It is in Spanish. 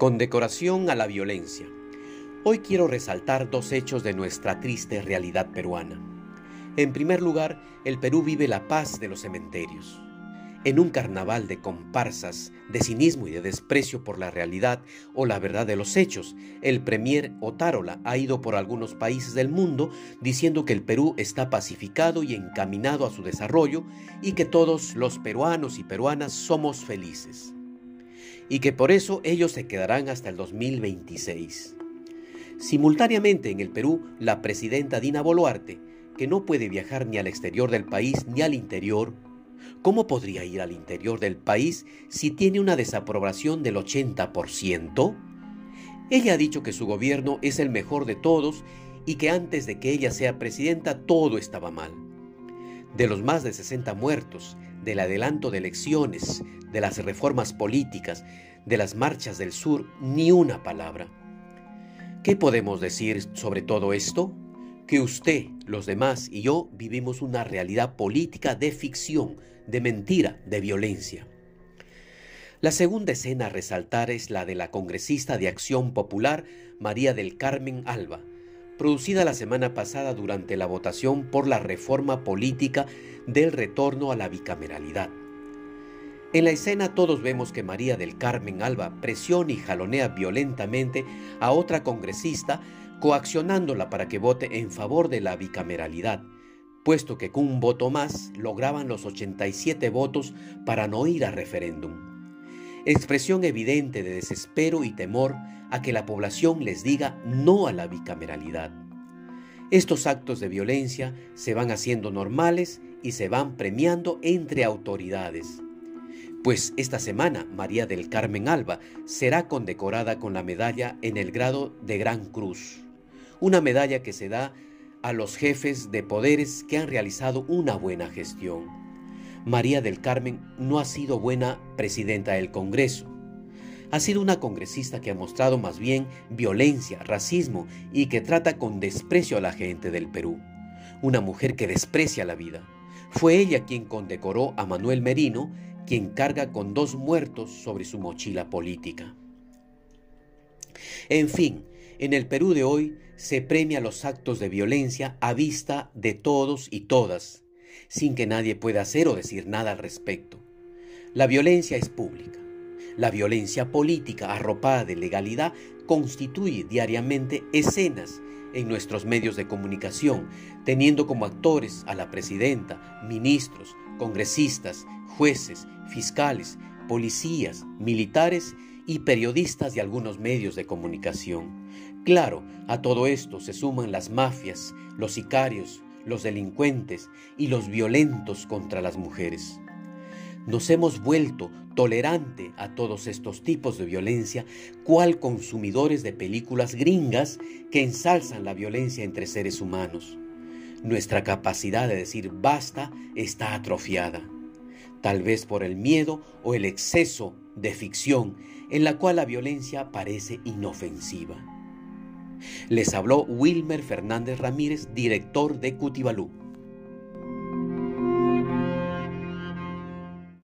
Condecoración a la violencia. Hoy quiero resaltar dos hechos de nuestra triste realidad peruana. En primer lugar, el Perú vive la paz de los cementerios. En un carnaval de comparsas, de cinismo y de desprecio por la realidad o la verdad de los hechos, el premier Otárola ha ido por algunos países del mundo diciendo que el Perú está pacificado y encaminado a su desarrollo y que todos los peruanos y peruanas somos felices y que por eso ellos se quedarán hasta el 2026. Simultáneamente en el Perú, la presidenta Dina Boluarte, que no puede viajar ni al exterior del país ni al interior, ¿cómo podría ir al interior del país si tiene una desaprobación del 80%? Ella ha dicho que su gobierno es el mejor de todos y que antes de que ella sea presidenta todo estaba mal. De los más de 60 muertos, del adelanto de elecciones, de las reformas políticas, de las marchas del sur, ni una palabra. ¿Qué podemos decir sobre todo esto? Que usted, los demás y yo vivimos una realidad política de ficción, de mentira, de violencia. La segunda escena a resaltar es la de la congresista de Acción Popular, María del Carmen Alba, producida la semana pasada durante la votación por la reforma política del retorno a la bicameralidad. En la escena todos vemos que María del Carmen Alba presiona y jalonea violentamente a otra congresista, coaccionándola para que vote en favor de la bicameralidad, puesto que con un voto más lograban los 87 votos para no ir a referéndum expresión evidente de desespero y temor a que la población les diga no a la bicameralidad. Estos actos de violencia se van haciendo normales y se van premiando entre autoridades. Pues esta semana María del Carmen Alba será condecorada con la medalla en el grado de Gran Cruz, una medalla que se da a los jefes de poderes que han realizado una buena gestión. María del Carmen no ha sido buena presidenta del Congreso. Ha sido una congresista que ha mostrado más bien violencia, racismo y que trata con desprecio a la gente del Perú. Una mujer que desprecia la vida. Fue ella quien condecoró a Manuel Merino, quien carga con dos muertos sobre su mochila política. En fin, en el Perú de hoy se premia los actos de violencia a vista de todos y todas, sin que nadie pueda hacer o decir nada al respecto. La violencia es pública. La violencia política arropada de legalidad constituye diariamente escenas en nuestros medios de comunicación, teniendo como actores a la presidenta, ministros, congresistas, jueces, fiscales, policías, militares y periodistas de algunos medios de comunicación. Claro, a todo esto se suman las mafias, los sicarios, los delincuentes y los violentos contra las mujeres. Nos hemos vuelto tolerante a todos estos tipos de violencia, cual consumidores de películas gringas que ensalzan la violencia entre seres humanos. Nuestra capacidad de decir basta está atrofiada, tal vez por el miedo o el exceso de ficción en la cual la violencia parece inofensiva. Les habló Wilmer Fernández Ramírez, director de Cutibalú.